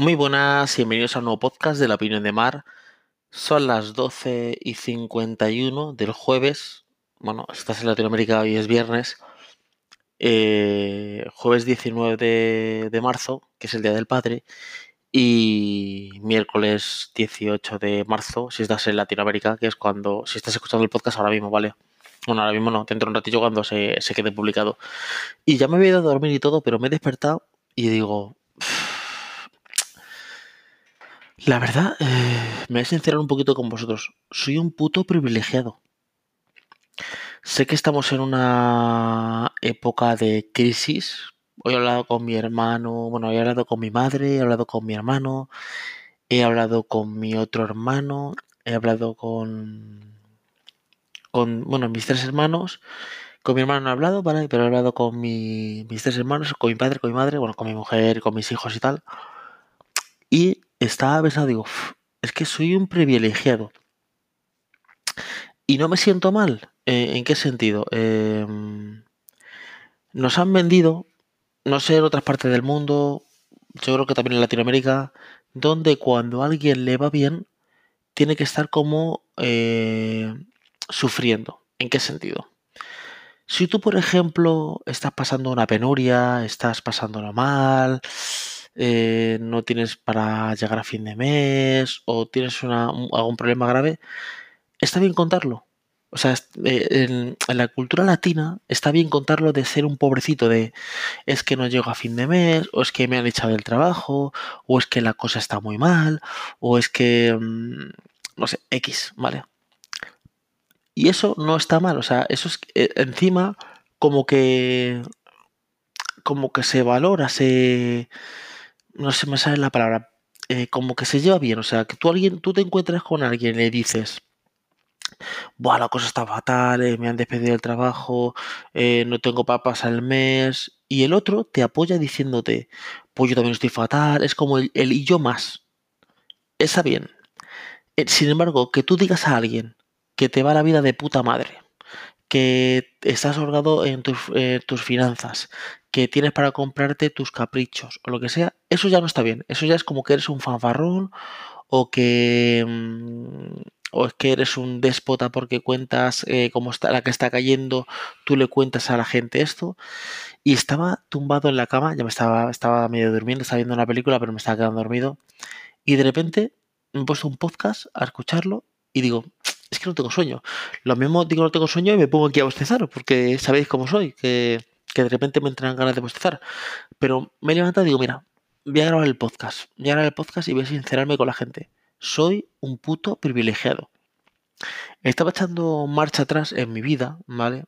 Muy buenas, bienvenidos a un nuevo podcast de la opinión de Mar. Son las 12 y 51 del jueves. Bueno, estás en Latinoamérica, hoy es viernes. Eh, jueves 19 de, de marzo, que es el Día del Padre. Y miércoles 18 de marzo, si estás en Latinoamérica, que es cuando, si estás escuchando el podcast ahora mismo, ¿vale? Bueno, ahora mismo no, dentro de un ratillo cuando se, se quede publicado. Y ya me había ido a dormir y todo, pero me he despertado y digo, la verdad, eh, me voy a sincerar un poquito con vosotros. Soy un puto privilegiado. Sé que estamos en una época de crisis. Hoy he hablado con mi hermano, bueno, he hablado con mi madre, he hablado con mi hermano, he hablado con mi otro hermano, he hablado con, con bueno, mis tres hermanos. Con mi hermano no he hablado, ¿vale? Pero he hablado con mi- mis tres hermanos, con mi padre, con mi madre, bueno, con mi mujer, con mis hijos y tal. Y estaba pensando, digo, "Uf, es que soy un privilegiado. Y no me siento mal. Eh, ¿en qué sentido? Em, nos han vendido, no sé, en otras partes del mundo, yo creo que también en Latinoamérica, donde cuando a alguien le va bien, tiene que estar como eh, sufriendo. ¿En qué sentido? Si tú, por ejemplo, estás pasando una penuria, estás pasándolo mal, eh, no tienes para llegar a fin de mes o tienes un- algún problema grave, está bien contarlo. O sea, eh, en, en la cultura latina está bien contarlo de ser un pobrecito, de es que no llego a fin de mes, o es que me han echado del trabajo, o es que la cosa está muy mal, o es que, mm, no sé, X, ¿vale? Y eso no está mal, o sea, eso es eh, encima como que como que se valora, se no se me sale la palabra, eh, como que se lleva bien, o sea, que tú alguien, tú te encuentras con alguien y le dices, Buah, la cosa está fatal, eh, me han despedido del trabajo, eh, no tengo para pasar el mes. Y el otro te apoya diciéndote, pues yo también estoy fatal, es como el, y yo más. Está bien. Sin embargo, que tú digas a alguien que te va la vida de puta madre, que estás holgado en tus, tus finanzas, que tienes para comprarte tus caprichos o lo que sea, eso ya no está bien. Eso ya es como que eres un fanfarrón o que mm, o es que eres un déspota porque cuentas eh, cómo está la que está cayendo, tú le cuentas a la gente esto y estaba tumbado en la cama, ya me estaba estaba medio durmiendo, estaba viendo una película, pero me estaba quedando dormido y de repente me he puesto un podcast a escucharlo y digo, es que no tengo sueño. Lo mismo digo no tengo sueño y me pongo aquí a bostezar, porque sabéis cómo soy, que, que de repente me entran ganas de bostezar. Pero me he levantado y digo, mira, voy a grabar el podcast. Voy a grabar el podcast y voy a sincerarme con la gente. Soy un puto privilegiado. Estaba echando marcha atrás en mi vida, ¿vale?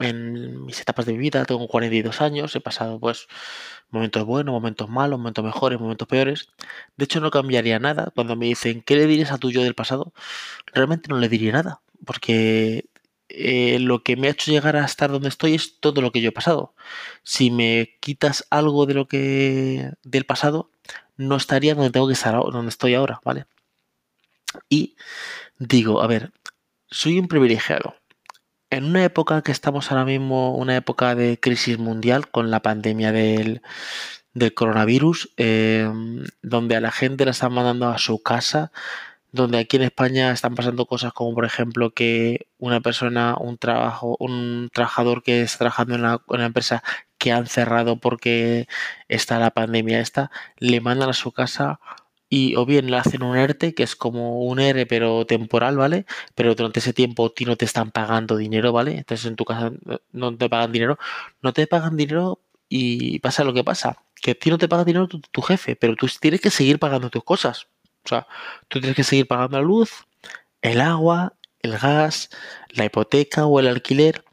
En mis etapas de mi vida, tengo 42 años, he pasado pues momentos buenos, momentos malos, momentos mejores, momentos peores. De hecho, no cambiaría nada. Cuando me dicen, ¿qué le dirías a tu yo del pasado? Realmente no le diría nada, porque eh, lo que me ha hecho llegar a estar donde estoy es todo lo que yo he pasado. Si me quitas algo de lo que del pasado, no estaría donde tengo que estar, donde estoy ahora, ¿vale? Y digo, a ver, soy un privilegiado. En una época que estamos ahora mismo, una época de crisis mundial con la pandemia del, del coronavirus, eh, donde a la gente la están mandando a su casa, donde aquí en España están pasando cosas como por ejemplo que una persona, un trabajo, un trabajador que está trabajando en una, empresa que han cerrado porque está la pandemia esta, le mandan a su casa y o bien le hacen un ERTE, que es como un ERE pero temporal, ¿vale? Pero durante ese tiempo a ti no te están pagando dinero, ¿vale? Entonces en tu casa no no te pagan dinero, no te pagan dinero y pasa lo que pasa, que a ti no te paga dinero tu, tu jefe, pero tú tienes que seguir pagando tus cosas. O sea, tú tienes que seguir pagando la luz, el agua, el gas, la hipoteca o el alquiler.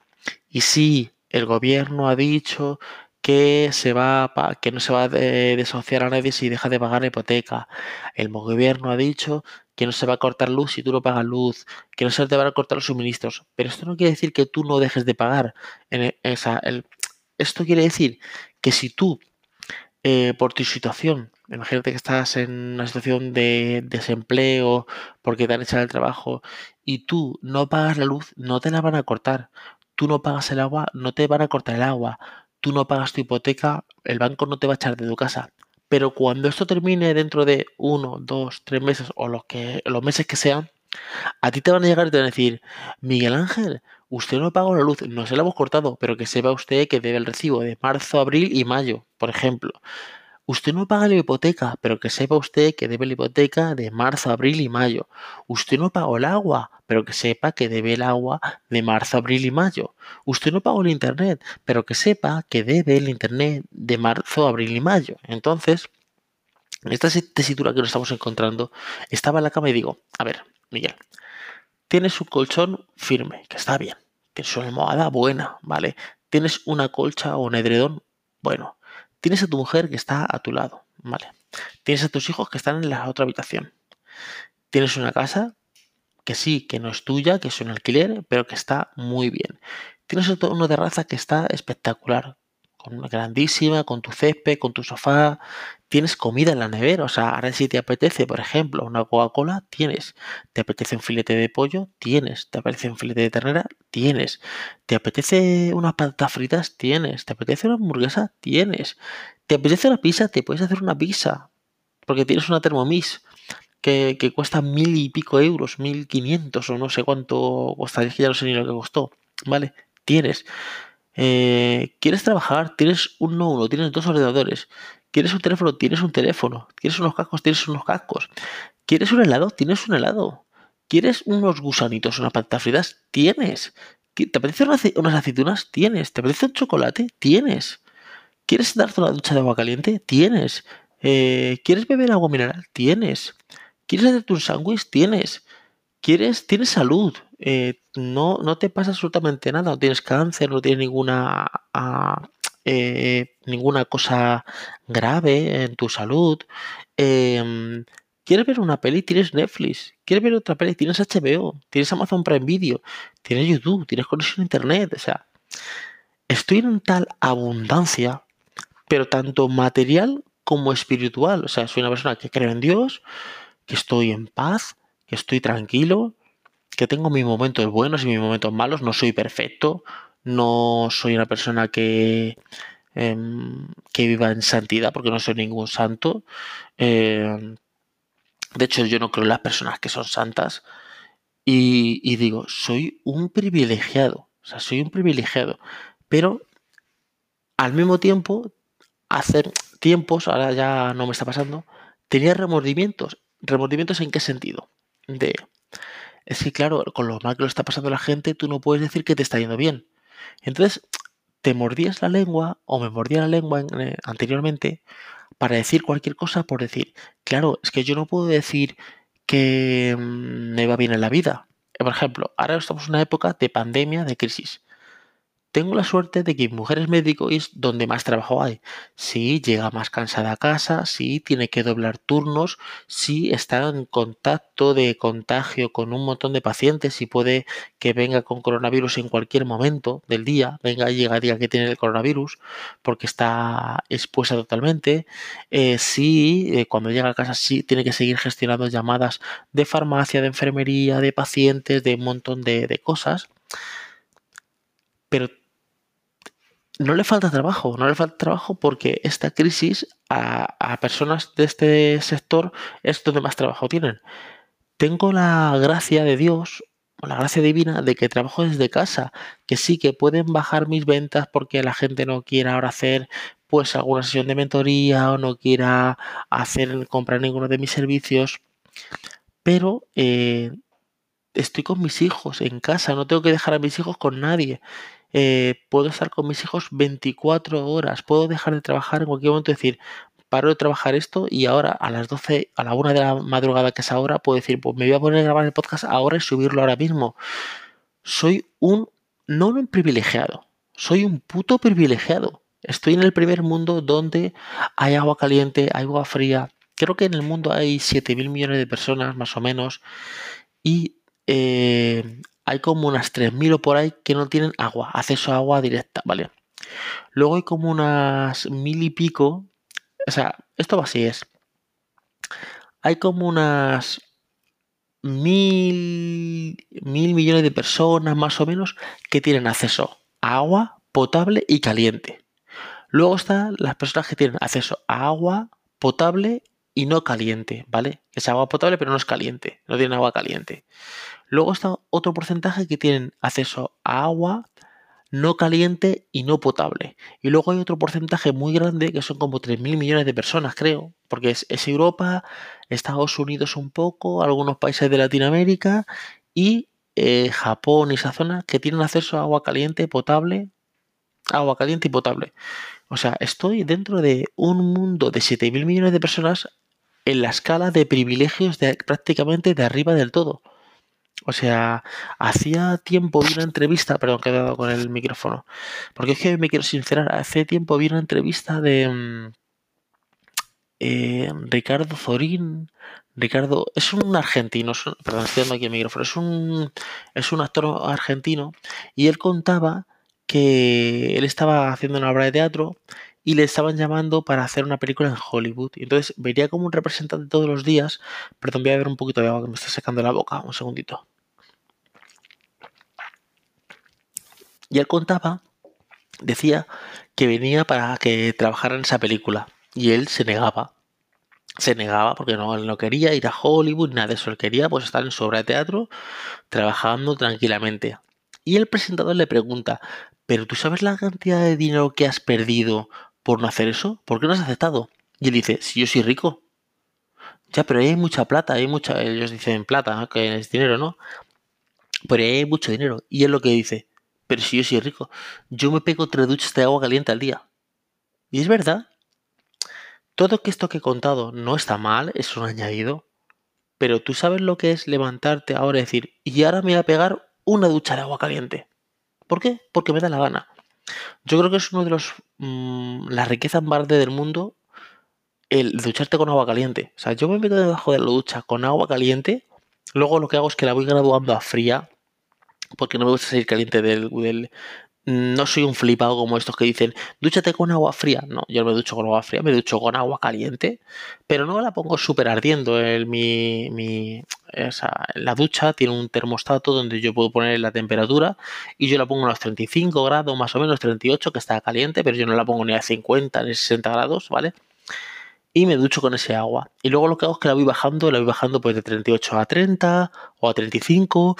Y si el gobierno ha dicho que se va que no se va a de- desahuciar a nadie si deja de pagar la hipoteca. El gobierno ha dicho que no se va a cortar luz si tú no pagas luz, que no se te van a cortar los suministros. Pero esto no quiere decir que tú no dejes de pagar. Esto quiere decir que si tú eh, por tu situación. Imagínate que estás en una situación de desempleo porque te han echado el trabajo y tú no pagas la luz, no te la van a cortar. Tú no pagas el agua, no te van a cortar el agua. Tú no pagas tu hipoteca, el banco no te va a echar de tu casa. Pero cuando esto termine dentro de uno, dos, tres meses o los, que, los meses que sean, a ti te van a llegar y te van a decir, Miguel Ángel, usted no pagó la luz, no se la hemos cortado, pero que sepa usted que debe el recibo de marzo, abril y mayo, por ejemplo. Usted no paga la hipoteca, pero que sepa usted que debe la hipoteca de marzo, abril y mayo. Usted no pagó el agua, pero que sepa que debe el agua de marzo, abril y mayo. Usted no pagó el internet, pero que sepa que debe el internet de marzo, abril y mayo. Entonces, en esta tesitura que nos estamos encontrando, estaba en la cama y digo, a ver, Miguel, tienes un colchón firme, que está bien. Tienes una almohada buena, ¿vale? Tienes una colcha o un edredón bueno. Tienes a tu mujer que está a tu lado, ¿vale? Tienes a tus hijos que están en la otra habitación. Tienes una casa que sí, que no es tuya, que es un alquiler, pero que está muy bien. Tienes una terraza que está espectacular, grandísima, con tu césped, con tu sofá, tienes comida en la nevera, o sea, ahora si te apetece, por ejemplo, una Coca-Cola, tienes, te apetece un filete de pollo, tienes, te apetece un filete de ternera, tienes, te apetece unas patatas fritas, tienes, te apetece una hamburguesa, tienes, te apetece una pizza, te puedes hacer una pizza, porque tienes una Thermomix. Que, que cuesta mil y pico euros, mil quinientos o no sé cuánto costaría, que ya no sé ni lo que costó, ¿vale? Tienes. Eh, ¿Quieres trabajar? Tienes un no uno, tienes dos ordenadores. ¿Quieres un teléfono? Tienes un teléfono. ¿Quieres unos cascos? Tienes unos cascos. ¿Quieres un helado? Tienes un helado. ¿Quieres unos gusanitos, unas patatas fritas? Tienes. ¿Te apetece unas aceitunas? Tienes. ¿Te apetece un chocolate? Tienes. ¿Quieres darte una ducha de agua caliente? Tienes. Eh, ¿Quieres beber agua mineral? Tienes. ¿Quieres hacerte un sándwich? Tienes. ¿Quieres? Tienes salud. Eh, no, no te pasa absolutamente nada, no tienes cáncer, no tienes ninguna, ah, eh, ninguna cosa grave en tu salud. Em, ¿Quieres ver una peli? Tienes Netflix. ¿Quieres ver otra peli? Tienes HBO, tienes Amazon Prime Video, tienes YouTube, tienes conexión a Internet. O sea, estoy en tal abundancia, pero tanto material como espiritual. O sea, soy una persona que creo en Dios, que estoy en paz, que estoy tranquilo, que tengo mis momentos buenos y mis momentos malos, no soy perfecto, no soy una persona que, em, que viva en santidad, porque no soy ningún santo. Em, de hecho, yo no creo en las personas que son santas. Y, digo, soy un privilegiado. O sea, soy un privilegiado. Pero al mismo tiempo, hacer tiempos, ahora ya no me está pasando, tenía remordimientos. ¿Remordimientos en qué sentido? De es que claro, con lo mal que lo está pasando la gente, tú no puedes decir que te está yendo bien. Entonces, te mordías la lengua o me mordía la lengua eh, anteriormente para decir cualquier cosa por decir, claro, es que yo no puedo decir que mm, me va bien en la vida. Por ejemplo, ahora estamos en una época de pandemia, de crisis. Tengo la suerte de que mi mujer es médico es donde más trabajo hay. Sí, llega más cansada a casa, sí, tiene que doblar turnos, sí, está en contacto de contagio con un montón de pacientes y puede que venga con coronavirus en cualquier momento del día, venga y llega día que tiene el coronavirus porque está expuesta totalmente. Eh, sí, eh, cuando llega a casa sí tiene que seguir gestionando llamadas de farmacia, de enfermería, de pacientes, de un montón de, de cosas. Pero no le falta trabajo, no le falta trabajo porque esta crisis a, personas de este sector es donde más trabajo tienen. Tengo la gracia de Dios, o la gracia divina de que trabajo desde casa, que sí que pueden bajar mis ventas porque la gente no quiera ahora hacer pues alguna sesión de mentoría o no quiera hacer comprar ninguno de mis servicios, pero eh, estoy con mis hijos en casa, no tengo que dejar a mis hijos con nadie. Eh, puedo estar con mis hijos 24 horas, puedo dejar de trabajar en cualquier momento, decir, paro de trabajar esto y ahora a las 12, a la 1 de la madrugada que es ahora, puedo decir, pues me voy a poner a grabar el podcast ahora y subirlo ahora mismo. Soy un, no un privilegiado, soy un puto privilegiado. Estoy en el primer mundo donde hay agua caliente, hay agua fría. Creo que en el mundo hay 7 mil millones de personas, más o menos. Y eh, hay como unas 3.000 o por ahí que no tienen agua, acceso a agua directa, ¿vale? Luego hay como unas mil y pico, o sea, esto así es. Hay como unas mil, mil millones de personas más o menos que tienen acceso a agua potable y caliente. Luego están las personas que tienen acceso a agua potable y no caliente, ¿vale? Es agua potable pero no es caliente, no tiene agua caliente. Luego está otro porcentaje que tienen acceso a agua no caliente y no potable. Y luego hay otro porcentaje muy grande que son como 3.000 millones de personas, creo, porque es, Europa, Estados Unidos un poco, algunos países de Latinoamérica y eh, Japón y esa zona que tienen acceso a agua caliente, potable, agua caliente y potable. O sea, estoy dentro de un mundo de 7.000 millones de personas en la escala de privilegios de prácticamente de arriba del todo. O sea, hacía tiempo vi una entrevista, perdón, que con el micrófono, porque es que me quiero sincerar, hace tiempo vi una entrevista de mm, eh, Ricardo Zorín, Ricardo, es un argentino, perdón, estoy dando aquí el micrófono, es un, es un actor argentino y él contaba que él estaba haciendo una obra de teatro y le estaban llamando para hacer una película en Hollywood. Y entonces vería como un representante todos los días. Perdón, voy a ver un poquito de agua que me está secando la boca. Un segundito. Y él contaba, decía que venía para que trabajara en esa película. Y él se negaba. Se negaba porque no, él no quería ir a Hollywood, nada de eso. Él quería pues estar en su obra de teatro trabajando tranquilamente. Y el presentador le pregunta, ¿pero tú sabes la cantidad de dinero que has perdido por no hacer eso? ¿Por qué no has aceptado? Y él dice, si yo soy rico. Ya, pero ahí hay mucha plata, hay mucha, ellos dicen plata, que es dinero, ¿no? Pero ahí hay mucho dinero. Y él lo que dice, pero si yo soy rico, yo me pego tres duchas de agua caliente al día. Y es verdad. Todo esto que he contado no está mal, es un añadido. Pero tú sabes lo que es levantarte ahora y decir, y ahora me voy a pegar una ducha de agua caliente. ¿Por qué? Porque me da la gana. Yo creo que es uno de los mm, las riquezas más grandes del mundo el ducharte con agua caliente. O sea, yo me meto debajo de la ducha con agua caliente, luego lo que hago es que la voy graduando a fría, porque no me gusta salir caliente del, no soy un flipado como estos que dicen, dúchate con agua fría. No, yo no me ducho con agua fría, me ducho con agua caliente, pero no la pongo súper ardiendo. El, mi, mi, la ducha tiene un termostato donde yo puedo poner la temperatura y yo la pongo a los 35 grados, más o menos 38, que está caliente, pero yo no la pongo ni a 50 ni a 60 grados, ¿vale? Y me ducho con ese agua. Y luego lo que hago es que la voy bajando, la voy bajando pues de 38 a 30 o a 35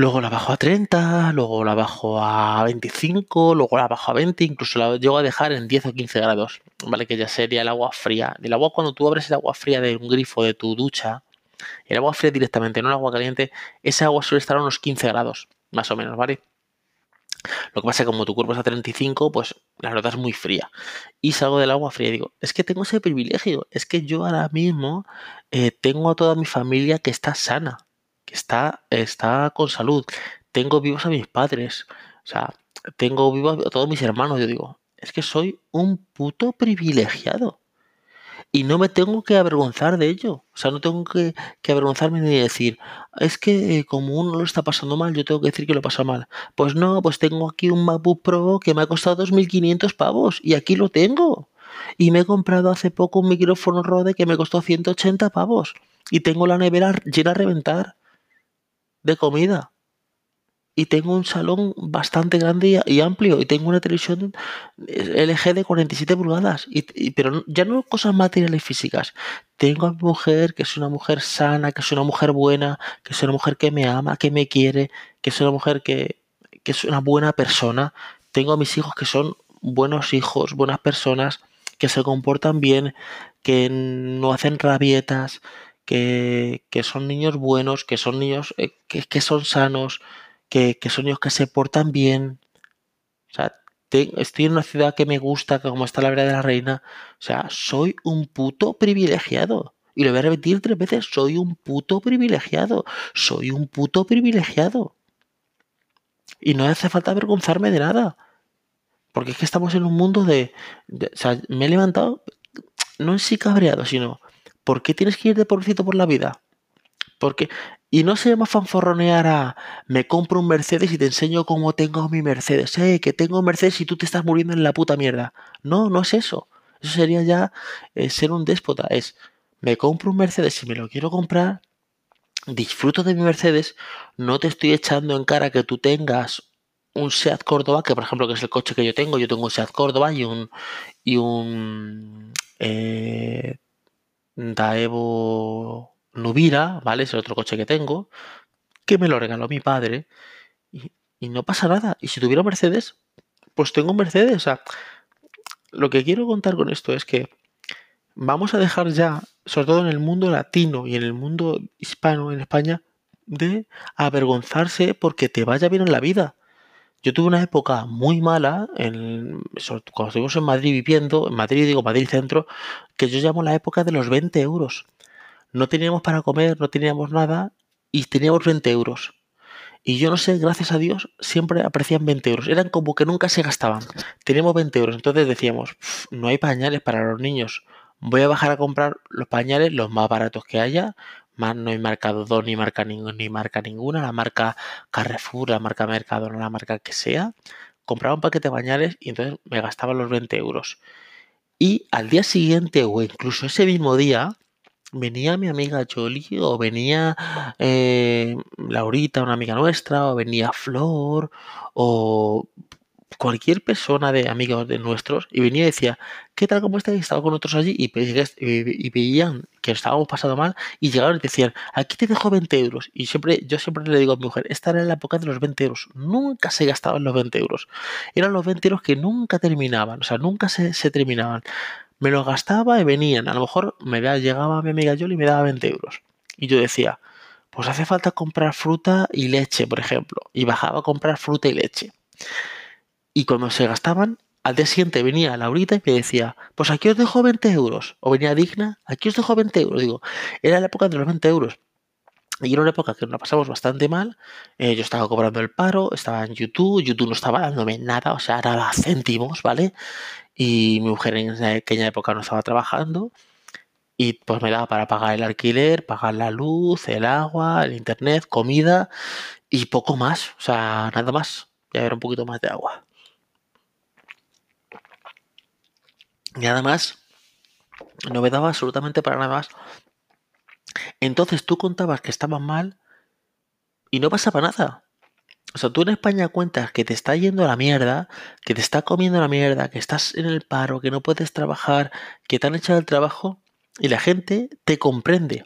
luego la bajo a 30, luego la bajo a 25, luego la bajo a 20, incluso la llego a dejar en 10 o 15 grados, ¿vale? Que ya sería el agua fría. El agua, cuando tú abres el agua fría de un grifo de tu ducha, el agua fría directamente, no el agua caliente, ese agua suele estar a unos 15 grados, más o menos, ¿vale? Lo que pasa es que como tu cuerpo está a 35, pues la es muy fría. Y salgo del agua fría y digo, es que tengo ese privilegio, es que yo ahora mismo eh, tengo a toda mi familia que está sana está, está con salud. Tengo vivos a mis padres. O sea, tengo vivos a todos mis hermanos. Yo digo, es que soy un puto privilegiado. Y no me tengo que avergonzar de ello. O sea, no tengo que, avergonzarme ni decir, es que eh, como uno lo está pasando mal, yo tengo que decir que lo pasa mal. Pues no, pues tengo aquí un MacBook Pro que me ha costado 2.500 pavos y aquí lo tengo. Y me he comprado hace poco un micrófono Rode que me costó 180 pavos. Y tengo la nevera llena a reventar de comida. Y tengo un salón bastante grande y, amplio. Y tengo una televisión LG de 47 pulgadas. Y, pero ya no cosas materiales físicas. Tengo a mi mujer, que es una mujer sana, que es una mujer buena, que es una mujer que me ama, que me quiere, que es una mujer que, que es una buena persona. Tengo a mis hijos que son buenos hijos, buenas personas, que se comportan bien, que no hacen rabietas, que, son niños buenos, que son niños eh, que, son sanos, que, son niños que se portan bien. O sea, estoy en una ciudad que me gusta, como está la verdad de la reina. O sea, soy un puto privilegiado. Y lo voy a repetir tres veces, soy un puto privilegiado. Soy un puto privilegiado. Y no hace falta avergonzarme de nada. Porque es que estamos en un mundo de, de o sea, me he levantado, no en sí cabreado, sino ¿Por qué tienes que ir de pobrecito por la vida? Porque, y no se llama fanforronear a me compro un Mercedes y te enseño cómo tengo mi Mercedes. Eh, que tengo un Mercedes y tú te estás muriendo en la puta mierda. No, no es eso. Eso sería ya eh, ser un déspota. Es me compro un Mercedes y me lo quiero comprar. Disfruto de mi Mercedes. No te estoy echando en cara que tú tengas un Seat Córdoba, que por ejemplo que es el coche que yo tengo. Yo tengo un Seat Córdoba y un, y un eh, un Evo Nubira, ¿vale? Es el otro coche que tengo, que me lo regaló mi padre y, no pasa nada. Y si tuviera Mercedes, pues tengo un Mercedes. O sea, lo que quiero contar con esto es que vamos a dejar ya, sobre todo en el mundo latino y en el mundo hispano en España, de avergonzarse porque te vaya bien en la vida. Yo tuve una época muy mala, en, cuando estuvimos en Madrid viviendo, en Madrid digo Madrid Centro, que yo llamo la época de los 20 euros. No teníamos para comer, no teníamos nada y teníamos 20 euros. Y yo no sé, gracias a Dios, siempre aparecían 20 euros. Eran como que nunca se gastaban. Teníamos 20 euros. Entonces decíamos, no hay pañales para los niños. Voy a bajar a comprar los pañales los más baratos que haya. Más no hay marca 2 ni marca, ni marca ninguna. La marca Carrefour, la marca Mercado, la marca que sea. Compraba un paquete de pañales y entonces me gastaba los 20 euros. Y al día siguiente o incluso ese mismo día, venía mi amiga Jolie o venía eh, Laurita, una amiga nuestra, o venía Flor, o cualquier persona de amigos de nuestros y venía y decía, ¿qué tal, cómo estáis? Estaba con otros allí y, y, veían que estábamos pasando mal y llegaron y decían, aquí te dejo 20 euros. Y siempre, yo siempre le digo a mi mujer, esta era la época de los 20 euros. Nunca se gastaban los 20 euros. Eran los 20 euros que nunca terminaban, o sea, nunca se, se terminaban me lo gastaba y venían. A lo mejor me llegaba mi amiga Yoli y me daba 20 euros. Y yo decía, pues hace falta comprar fruta y leche, por ejemplo. Y bajaba a comprar fruta y leche. Y cuando se gastaban, al día siguiente venía Laurita y me decía, pues aquí os dejo 20 euros. O venía Digna, aquí os dejo 20 euros. Digo, era la época de los 20 euros. Y era una época que nos pasamos bastante mal. Eh, yo estaba cobrando el paro, estaba en YouTube, YouTube no estaba dándome nada, o sea, nada céntimos, ¿vale? Y mi mujer en aquella época no estaba trabajando. Y pues me daba para pagar el alquiler, pagar la luz, el agua, el internet, comida y poco más. O sea, nada más. Ya era un poquito más de agua. Nada más. No me daba absolutamente para nada más entonces tú contabas que estabas mal y no pasaba nada. O sea, tú en España cuentas que te está yendo a la mierda, que te está comiendo la mierda, que estás en el paro, que no puedes trabajar, que te han echado el trabajo y la gente te comprende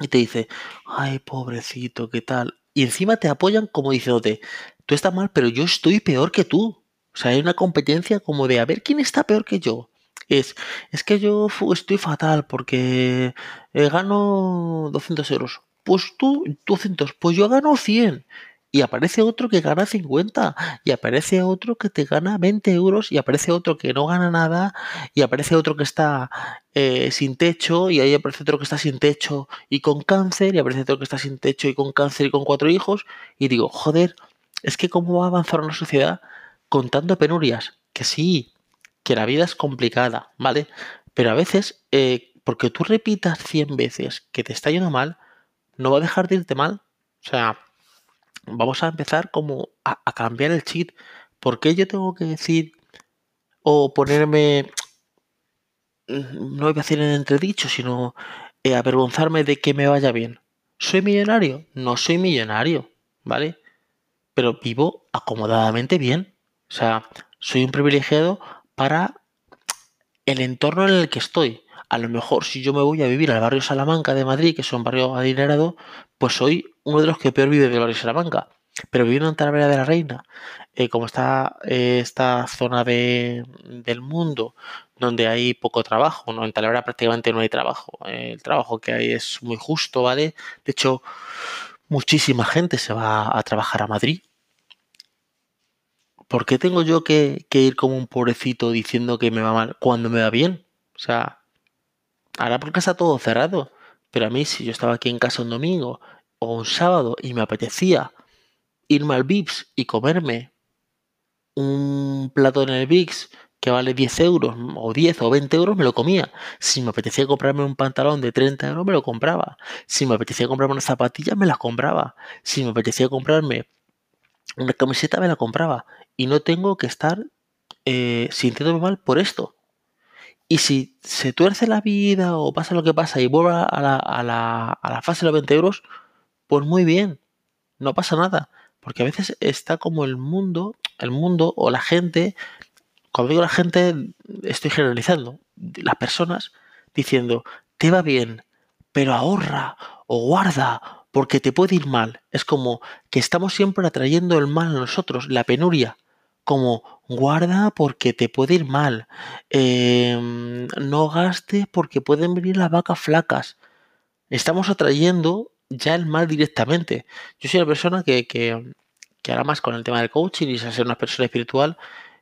y te dice, ay, pobrecito, ¿qué tal? Y encima te apoyan como diciéndote, tú estás mal, pero yo estoy peor que tú. O sea, hay una competencia como de a ver quién está peor que yo es, es que yo estoy fatal porque eh, gano 200 euros. Pues tú, 200, pues yo gano 100. Y aparece otro que gana 50. Y aparece otro que te gana 20 euros. Y aparece otro que no gana nada. Y aparece otro que está eh, sin techo. Y ahí aparece otro que está sin techo y con cáncer. Y aparece otro que está sin techo y con cáncer y con cuatro hijos. Y digo, joder, es que cómo va a avanzar una sociedad contando penurias. Que sí, que la vida es complicada, ¿vale? Pero a veces, eh, porque tú repitas 100 veces que te está yendo mal, no va a dejar de irte mal. O sea, vamos a empezar como a, cambiar el cheat. ¿Por qué yo tengo que decir o ponerme, no voy a decir en entredicho, sino eh, avergonzarme de que me vaya bien? ¿Soy millonario? No soy millonario, ¿vale? Pero vivo acomodadamente bien. O sea, soy un privilegiado para el entorno en el que estoy. A lo mejor si yo me voy a vivir al barrio Salamanca de Madrid, que es un barrio adinerado, pues soy uno de los que peor vive del barrio Salamanca. Pero viviendo en Talavera de la Reina, eh, como está eh, esta zona de, del mundo donde hay poco trabajo, ¿no? En Talavera prácticamente no hay trabajo. Eh, el trabajo que hay es muy justo, ¿vale? De hecho, muchísima gente se va a trabajar a Madrid ¿por qué tengo yo que, ir como un pobrecito diciendo que me va mal cuando me va bien? O sea, ahora porque está todo cerrado. Pero a mí, si yo estaba aquí en casa un domingo o un sábado y me apetecía irme al VIPS y comerme un plato en el VIPS que vale 10 euros, o 10 o 20 euros, me lo comía. Si me apetecía comprarme un pantalón de 30 euros, me lo compraba. Si me apetecía comprarme unas zapatillas, me las compraba. Si me apetecía comprarme una camiseta, me la compraba y no tengo que estar eh, sintiéndome mal por esto. Y si se tuerce la vida o pasa lo que pasa y vuelve a la, a la, a la fase de los 20 euros, pues muy bien, no pasa nada. Porque a veces está como el mundo, el mundo o la gente, cuando digo la gente, estoy generalizando, las personas diciendo te va bien, pero ahorra o guarda porque te puede ir mal. Es como que estamos siempre atrayendo el mal a nosotros, la penuria. Como guarda porque te puede ir mal. Em, no gastes porque pueden venir las vacas flacas. Estamos atrayendo ya el mal directamente. Yo soy la persona que, que, que ahora más con el tema del coaching y ser una persona espiritual,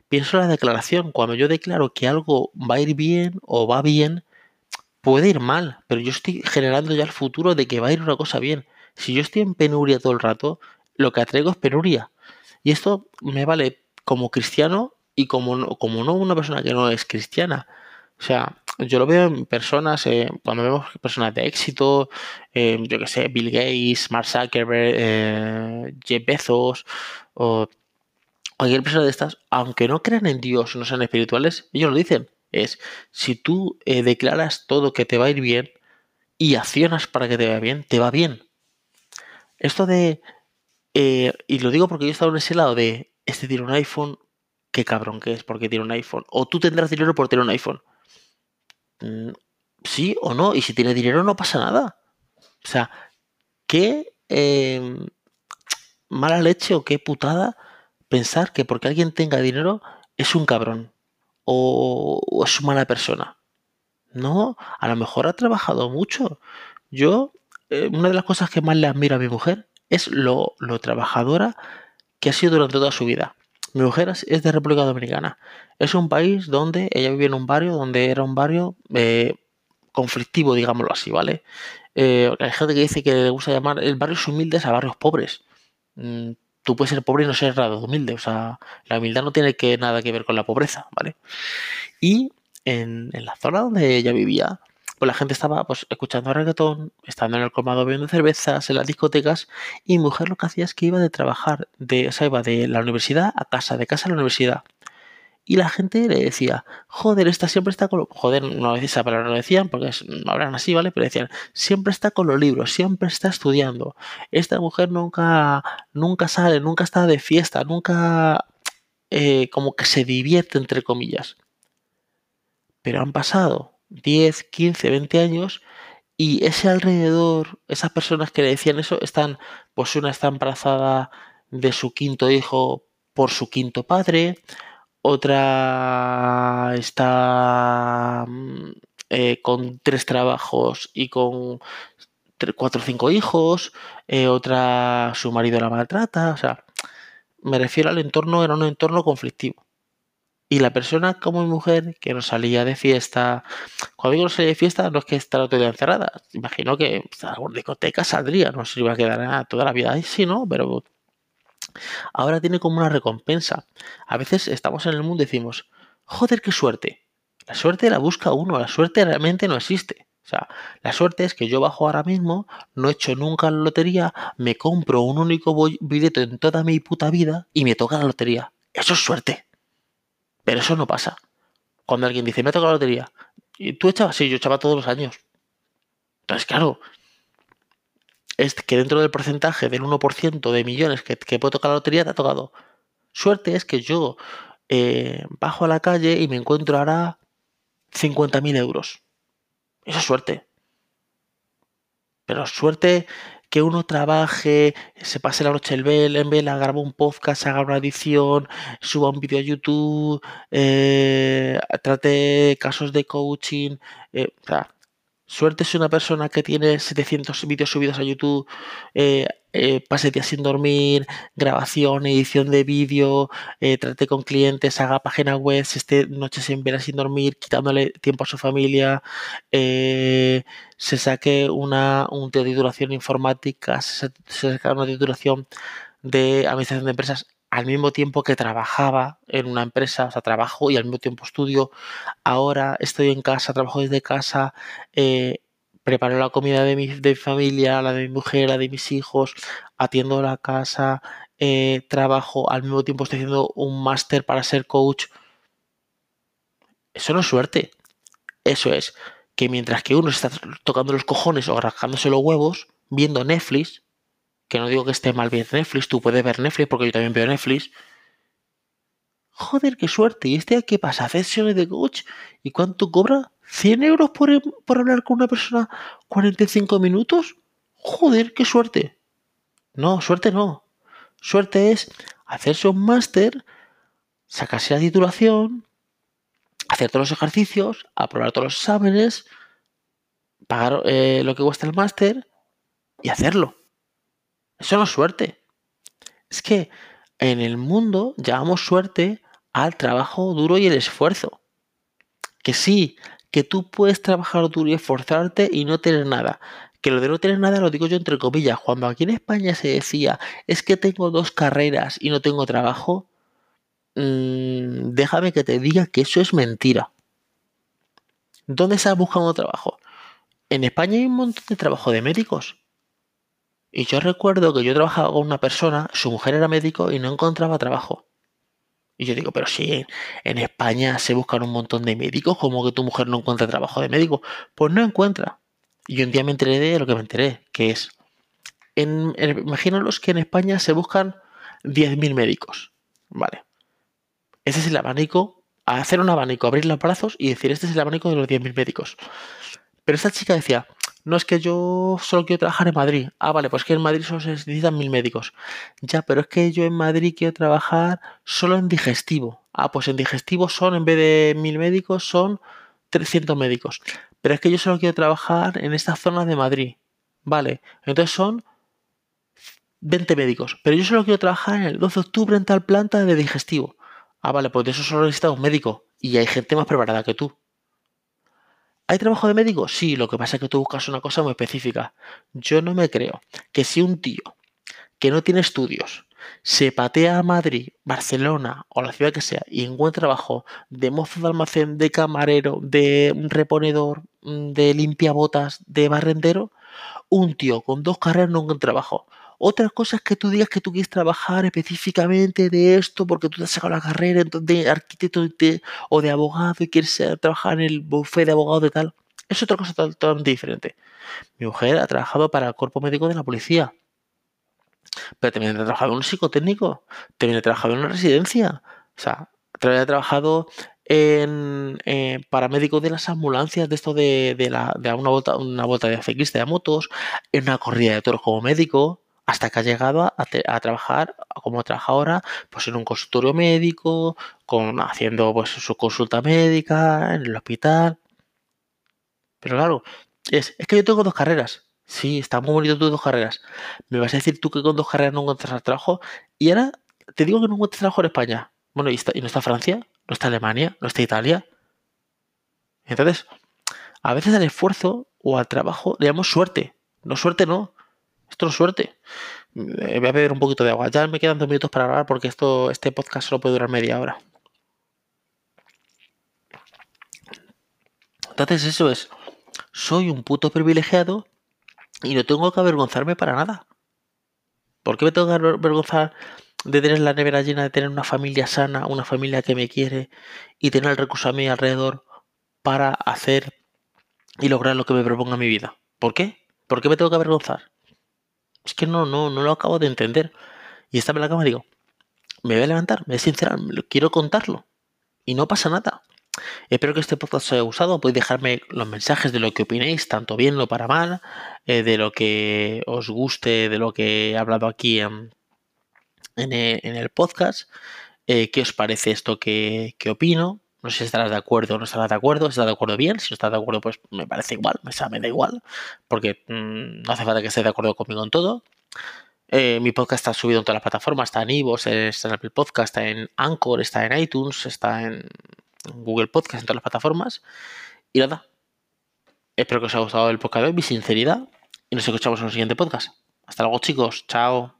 pienso en la declaración. Cuando yo declaro que algo va a ir bien o va bien, puede ir mal, pero yo estoy generando ya el futuro de que va a ir una cosa bien. Si yo estoy en penuria todo el rato, lo que atraigo es penuria. Y esto me vale como cristiano y como, como no una persona que no es cristiana. O sea, yo lo veo en personas, eh, cuando vemos personas de éxito, eh, yo que sé, Bill Gates, Mark Zuckerberg, eh, Jeff Bezos, o cualquier persona de estas, aunque no crean en Dios no sean espirituales, ellos lo dicen. Es, si tú declaras todo que te va a ir bien y accionas para que te vaya bien, te va bien. Esto de, y lo digo porque yo he estado en ese lado de, este tiene un iPhone, qué cabrón que es porque tiene un iPhone. O tú tendrás dinero por tener un iPhone. Mm, sí o no, y si tiene dinero no pasa nada. O sea, qué em, mala leche o qué putada pensar que porque alguien tenga dinero es un cabrón o, es una mala persona. No, a lo mejor ha trabajado mucho. Yo, eh, una de las cosas que más le admiro a mi mujer es lo, lo trabajadora que ha sido durante toda su vida. Mi mujer es de República Dominicana. Es un país donde ella vive en un barrio donde era un barrio eh, conflictivo, digámoslo así, ¿vale? Eh, hay gente que dice que le gusta llamar el barrios humildes a barrios pobres. Mm, tú puedes ser pobre y no ser nada humilde. O sea, la humildad no tiene que, nada que ver con la pobreza, ¿vale? Y en la zona donde ella vivía, pues la gente estaba pues, escuchando reggaetón, estando en el colmado bebiendo cervezas, en las discotecas, y mi mujer lo que hacía es que iba de trabajar, de, o sea, iba de la universidad a casa, de casa a la universidad. Y la gente le decía, joder, esta siempre está con... Joder, no esa palabra no lo decían porque no hablan así, ¿vale? Pero decían, siempre está con los libros, siempre está estudiando. Esta mujer nunca, nunca sale, nunca está de fiesta, nunca eh, como que se divierte, entre comillas. Pero han pasado 10, 15, 20 años y ese alrededor, esas personas que le decían eso, están, pues una está embarazada de su quinto hijo por su quinto padre, otra está mm, eh, con tres trabajos y con cuatro o cinco hijos, eh, otra su marido la maltrata, o sea, me refiero al entorno, era un entorno conflictivo. Y la persona como mujer que no salía de fiesta, cuando digo no salía de fiesta, no es que estar todo encerrada. Imagino que pues, a alguna discoteca saldría, no se iba a quedar toda la vida ahí, sí, ¿no? Pero ahora tiene como una recompensa. A veces estamos en el mundo y decimos, joder, qué suerte. La suerte la busca uno, la suerte realmente no existe. O sea, la suerte es que yo bajo ahora mismo, no he hecho nunca la lotería, me compro un único billete en toda mi puta vida y me toca la lotería. Eso es suerte. Pero eso no pasa. Cuando alguien dice, me ha tocado la lotería, ¿y tú echabas? Sí, yo echaba todos los años. Entonces, claro, es que dentro del porcentaje del 1% de millones que, que puede tocar la lotería, te ha tocado. Suerte es que yo eh, bajo a la calle y me encuentro ahora 50.000 euros. Eso es suerte. Pero suerte que uno trabaje, se pase la noche en vela, grabe un podcast, haga una edición, suba un vídeo a YouTube, eh, trate casos de coaching. Eh, o sea, suerte es una persona que tiene 700 vídeos subidos a YouTube, eh, eh, pase días sin dormir, grabación, edición de vídeo, eh, trate con clientes, haga página web, se esté noches ver sin dormir, quitándole tiempo a su familia, se saque una, un titulación informática, se, se saque una titulación de administración de empresas al mismo tiempo que trabajaba en una empresa, o sea, trabajo y al mismo tiempo estudio. Ahora estoy en casa, trabajo desde casa, eh, preparo la comida de mi, de familia, la de mi mujer, la de mis hijos, atiendo la casa, eh, trabajo, al mismo tiempo estoy haciendo un máster para ser coach. Eso no es suerte. Eso es que mientras que uno está tocando los cojones o rascándose los huevos, viendo Netflix, que no digo que esté mal bien Netflix, tú puedes ver Netflix porque yo también veo Netflix. Joder, qué suerte. ¿Y este qué pasa? ¿Hace sesiones de coach? ¿Y cuánto cobra? ¿100 euros por, por hablar con una persona 45 minutos? Joder, qué suerte. No, suerte no. Suerte es hacerse un máster, sacarse la titulación, hacer todos los ejercicios, aprobar todos los exámenes, pagar eh, lo que cuesta el máster y hacerlo. Eso no es suerte. Es que en el mundo llamamos suerte al trabajo duro y el esfuerzo. Que sí, que tú puedes trabajar duro y esforzarte y no tener nada. Que lo de no tener nada lo digo yo entre comillas. Cuando aquí en España se decía es que tengo dos carreras y no tengo trabajo, mmm, déjame que te diga que eso es mentira. ¿Dónde estás buscando trabajo? En España hay un montón de trabajo de médicos. Y yo recuerdo que yo trabajaba con una persona, su mujer era médico y no encontraba trabajo. Y yo digo, pero sí, en España se buscan un montón de médicos, como que tu mujer no encuentra trabajo de médico. Pues no encuentra. Y un día me enteré de lo que me enteré, que es, en, imagínalos que en España se buscan 10.000 médicos. Vale. Ese es el abanico, hacer un abanico, abrir los brazos y decir, este es el abanico de los 10.000 médicos. Pero esta chica decía, no es que yo solo quiero trabajar en Madrid. Ah, vale, pues que en Madrid solo se necesitan mil médicos. Ya, pero es que yo en Madrid quiero trabajar solo en digestivo. Ah, pues en digestivo son, en vez de mil médicos, son 300 médicos. Pero es que yo solo quiero trabajar en esta zona de Madrid. Vale, entonces son 20 médicos. Pero yo solo quiero trabajar en el 12 de octubre en tal planta de digestivo. Ah, vale, pues de eso solo necesita un médico. Y hay gente más preparada que tú. ¿Hay trabajo de médico? Sí, lo que pasa es que tú buscas una cosa muy específica. Yo no me creo que si un tío que no tiene estudios se patea a Madrid, Barcelona o la ciudad que sea y encuentra trabajo de mozo de almacén, de camarero, de reponedor, mm, de limpiabotas, de barrendero, un tío con dos carreras no encuentra trabajo. Otras cosas que tú digas que tú quieres trabajar específicamente de esto porque tú te has sacado la carrera de arquitecto o de abogado y quieres eh, trabajar en el bufete de abogado de tal. Es otra cosa totalmente diferente. Mi mujer ha trabajado para el cuerpo médico de la policía. Pero también ha trabajado en un psicotécnico. También ha trabajado en una residencia. O sea, también ha trabajado en eh, paramédico de las ambulancias, de esto de, la, de una vuelta, una vuelta de ciclista de motos, en una corrida de toros como médico hasta que ha llegado a, trabajar como trabaja ahora, pues en un consultorio médico, con, haciendo pues su consulta médica en el hospital. Pero claro, es, es que yo tengo dos carreras. Sí, está muy bonito tus dos carreras. Me vas a decir tú que con dos carreras no encuentras trabajo. Y ahora te digo que no encuentras trabajo en España. Bueno, ¿y, está, ¿y no está Francia? ¿No está Alemania? ¿No está Italia? Entonces, a veces al esfuerzo o al trabajo le damos suerte. No suerte, no. Esto es suerte. Eh, voy a beber un poquito de agua. Ya me quedan dos minutos para hablar porque esto, este podcast solo puede durar media hora. Entonces eso es, soy un puto privilegiado y no tengo que avergonzarme para nada. ¿Por qué me tengo que avergonzar de tener la nevera llena, de tener una familia sana, una familia que me quiere y tener el recurso a mi alrededor para hacer y lograr lo que me proponga mi vida? ¿Por qué? ¿Por qué me tengo que avergonzar? Es que no, no, no lo acabo de entender. Y estaba en la cama digo, me voy a levantar, me voy a sincerar, quiero contarlo. Y no pasa nada. Espero que este podcast os haya gustado. Podéis dejarme los mensajes de lo que opinéis, tanto bien o para mal, eh, de lo que os guste, de lo que he hablado aquí en, el, podcast. Eh, ¿Qué os parece esto que, que opino? No sé si estarás de acuerdo o no estarás de acuerdo. Si estás de acuerdo, bien. Si no estás de acuerdo, pues me parece igual. Me, da igual. Porque mm, no hace falta que estés de acuerdo conmigo en todo. Eh, mi podcast está subido en todas las plataformas. Está en Ivos, está en Apple Podcast, está en Anchor, está en iTunes, está en Google Podcast, en todas las plataformas. Y nada. Espero que os haya gustado el podcast de hoy, mi sinceridad. Y nos escuchamos en el siguiente podcast. Hasta luego, chicos. Chao.